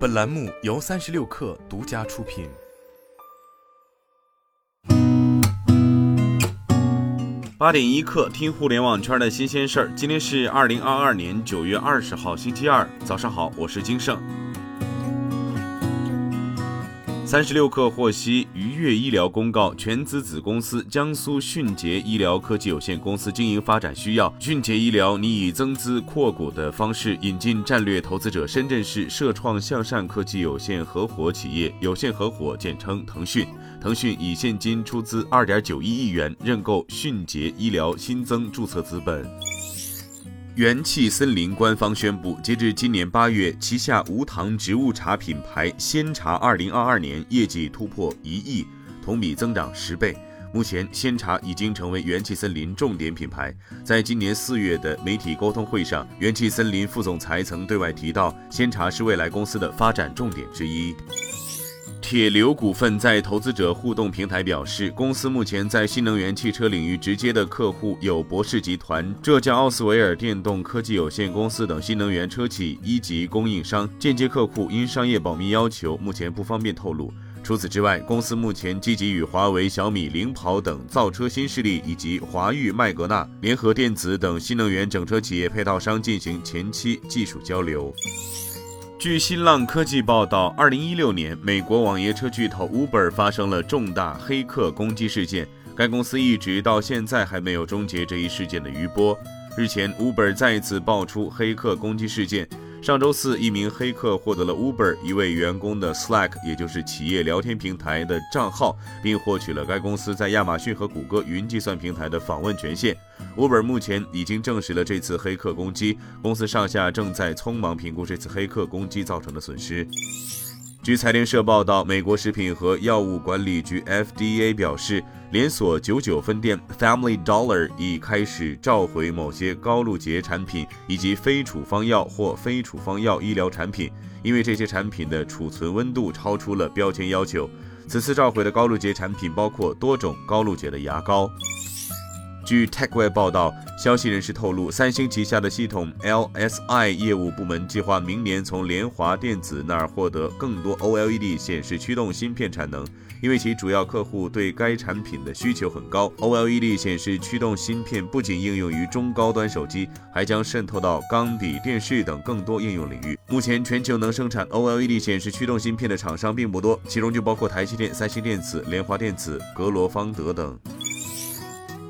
本栏目由三十六氪独家出品。八点一刻，听互联网圈的新鲜事儿。今天是二零二二年九月二十号，星期二，早上好，我是金盛。三十六氪获悉，愉悦医疗公告，全资子公司江苏迅捷医疗科技有限公司经营发展需要，迅捷医疗拟以增资扩股的方式引进战略投资者深圳市社创向善科技有限合伙企业有限合伙，简称腾讯。腾讯以现金出资二点九一亿元认购迅捷医疗，新增注册资本。元气森林官方宣布，截至今年八月，旗下无糖植物茶品牌鲜茶二零二二年业绩突破一亿，同比增长十倍。目前，鲜茶已经成为元气森林重点品牌。在今年四月的媒体沟通会上，元气森林副总裁曾对外提到，鲜茶是未来公司的发展重点之一。铁流股份在投资者互动平台表示，公司目前在新能源汽车领域直接的客户有博世集团、浙江奥斯维尔电动科技有限公司等新能源车企一级供应商，间接客户因商业保密要求，目前不方便透露。除此之外，公司目前积极与华为、小米、领跑等造车新势力以及华域、麦格纳、联合电子等新能源整车企业配套商进行前期技术交流。据新浪科技报道，二零一六年，美国网约车巨头 Uber 发生了重大黑客攻击事件，该公司一直到现在还没有终结这一事件的余波。日前，Uber 再次爆出黑客攻击事件。上周四，一名黑客获得了 Uber 一位员工的 Slack，也就是企业聊天平台的账号，并获取了该公司在亚马逊和谷歌云计算平台的访问权限。Uber 目前已经证实了这次黑客攻击，公司上下正在匆忙评估这次黑客攻击造成的损失。据财联社报道，美国食品和药物管理局 FDA 表示，连锁九九分店 Family Dollar 已开始召回某些高露洁产品以及非处方药或非处方药医疗产品，因为这些产品的储存温度超出了标签要求。此次召回的高露洁产品包括多种高露洁的牙膏。据 TechWeb 报道，消息人士透露，三星旗下的系统 LSI 业务部门计划明年从联华电子那儿获得更多 OLED 显示驱动芯片产能，因为其主要客户对该产品的需求很高。OLED 显示驱动芯片不仅应用于中高端手机，还将渗透到钢笔、电视等更多应用领域。目前，全球能生产 OLED 显示驱动芯片的厂商并不多，其中就包括台积电、三星电子、联华电子、格罗方德等。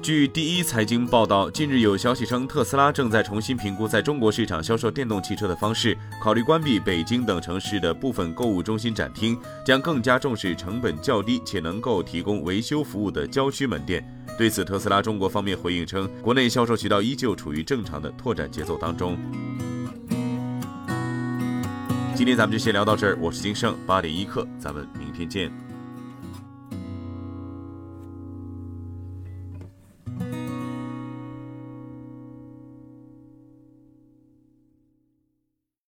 据第一财经报道，近日有消息称，特斯拉正在重新评估在中国市场销售电动汽车的方式，考虑关闭北京等城市的部分购物中心展厅，将更加重视成本较低且能够提供维修服务的郊区门店。对此，特斯拉中国方面回应称，国内销售渠道依旧处于正常的拓展节奏当中。今天咱们就先聊到这儿，我是金盛八点一刻，咱们明天见。